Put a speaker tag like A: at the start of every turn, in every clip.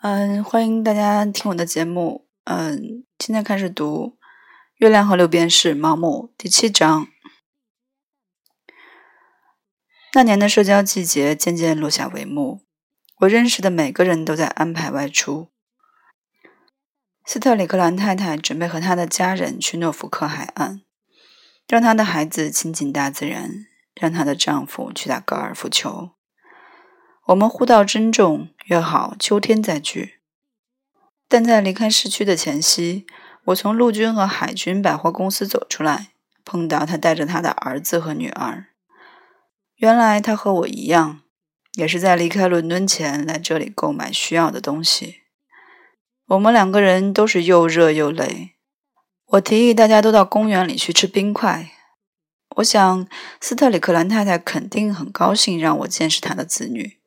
A: 嗯，欢迎大家听我的节目。嗯，现在开始读《月亮和六便士》毛姆第七章。那年的社交季节渐渐落下帷幕，我认识的每个人都在安排外出。斯特里克兰太太准备和她的家人去诺福克海岸，让她的孩子亲近大自然，让她的丈夫去打高尔夫球。我们互道珍重，约好秋天再聚。但在离开市区的前夕，我从陆军和海军百货公司走出来，碰到他带着他的儿子和女儿。原来他和我一样，也是在离开伦敦前来这里购买需要的东西。我们两个人都是又热又累。我提议大家都到公园里去吃冰块。我想斯特里克兰太太肯定很高兴让我见识她的子女。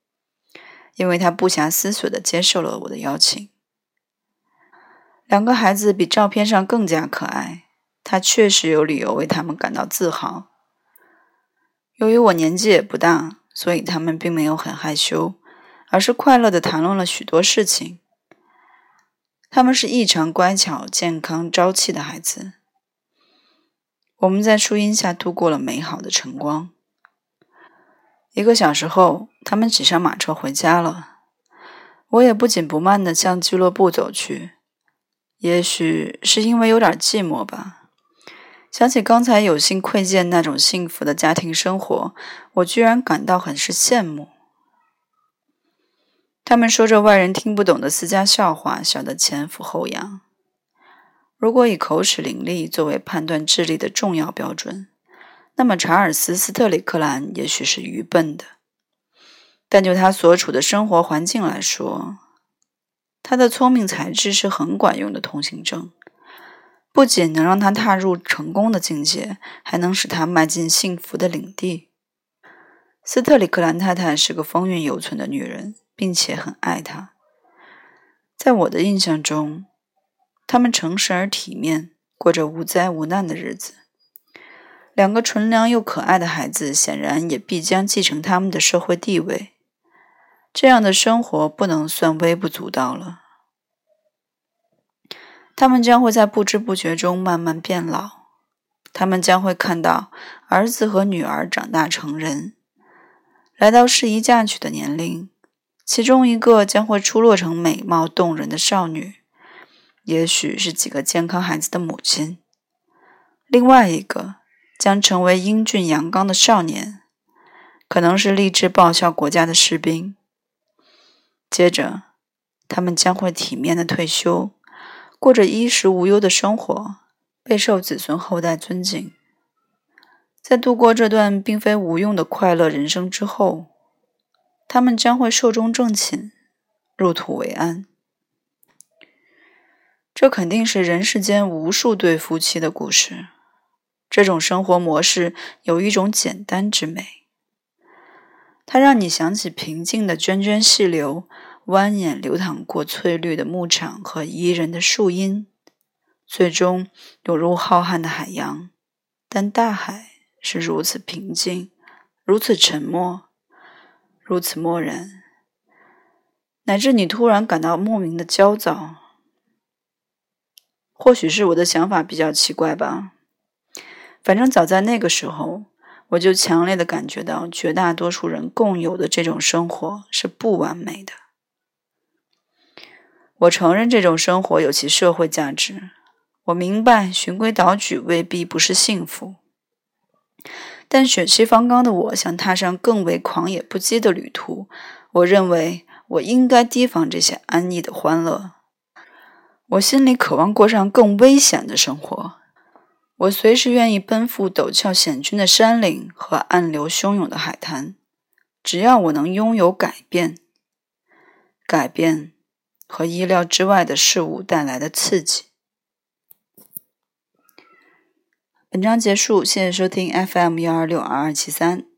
A: 因为他不暇思索地接受了我的邀请。两个孩子比照片上更加可爱，他确实有理由为他们感到自豪。由于我年纪也不大，所以他们并没有很害羞，而是快乐地谈论了许多事情。他们是异常乖巧、健康、朝气的孩子。我们在树荫下度过了美好的晨光。一个小时后，他们挤上马车回家了。我也不紧不慢地向俱乐部走去。也许是因为有点寂寞吧。想起刚才有幸窥见那种幸福的家庭生活，我居然感到很是羡慕。他们说着外人听不懂的私家笑话，笑得前俯后仰。如果以口齿伶俐作为判断智力的重要标准，那么，查尔斯·斯特里克兰也许是愚笨的，但就他所处的生活环境来说，他的聪明才智是很管用的通行证，不仅能让他踏入成功的境界，还能使他迈进幸福的领地。斯特里克兰太太是个风韵犹存的女人，并且很爱他。在我的印象中，他们诚实而体面，过着无灾无难的日子。两个纯良又可爱的孩子，显然也必将继承他们的社会地位。这样的生活不能算微不足道了。他们将会在不知不觉中慢慢变老，他们将会看到儿子和女儿长大成人，来到适宜嫁娶的年龄。其中一个将会出落成美貌动人的少女，也许是几个健康孩子的母亲；另外一个。将成为英俊阳刚的少年，可能是立志报效国家的士兵。接着，他们将会体面的退休，过着衣食无忧的生活，备受子孙后代尊敬。在度过这段并非无用的快乐人生之后，他们将会寿终正寝，入土为安。这肯定是人世间无数对夫妻的故事。这种生活模式有一种简单之美，它让你想起平静的涓涓细流，蜿蜒流淌过翠绿的牧场和宜人的树荫，最终涌入浩瀚的海洋。但大海是如此平静，如此沉默，如此漠然，乃至你突然感到莫名的焦躁。或许是我的想法比较奇怪吧。反正早在那个时候，我就强烈的感觉到，绝大多数人共有的这种生活是不完美的。我承认这种生活有其社会价值，我明白循规蹈矩未必不是幸福。但血气方刚的我想踏上更为狂野不羁的旅途。我认为我应该提防这些安逸的欢乐。我心里渴望过上更危险的生活。我随时愿意奔赴陡峭险峻的山岭和暗流汹涌的海滩，只要我能拥有改变、改变和意料之外的事物带来的刺激。本章结束，谢谢收听 FM 幺二六二二七三。